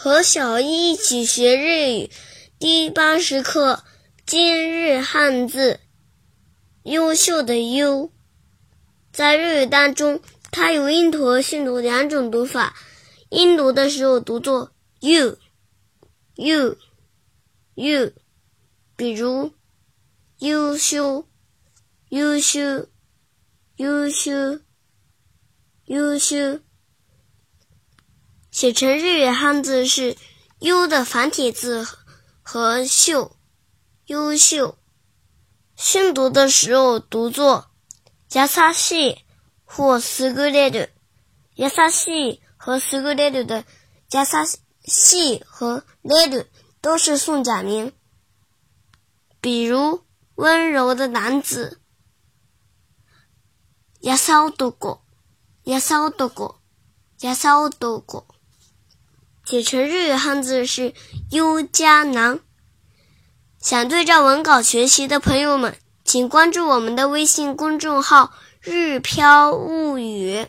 和小一一起学日语第八十课今日汉字，优秀的优，在日语当中，它有音读和训读两种读法。音读的时候读作 y o u，u，u，y o y o 比如优秀，优秀，优秀，优秀。写成日语汉字是“优”的繁体字和“秀”、“优秀”。训读的时候读作“やさしい”或“優れる”。“やさしい”和“優れる”的“やさしい”和“れる”都是宋假名。比如温柔的男子，“やさおやさおやさ写成日语汉字是“优加囊”。想对照文稿学习的朋友们，请关注我们的微信公众号“日飘物语”。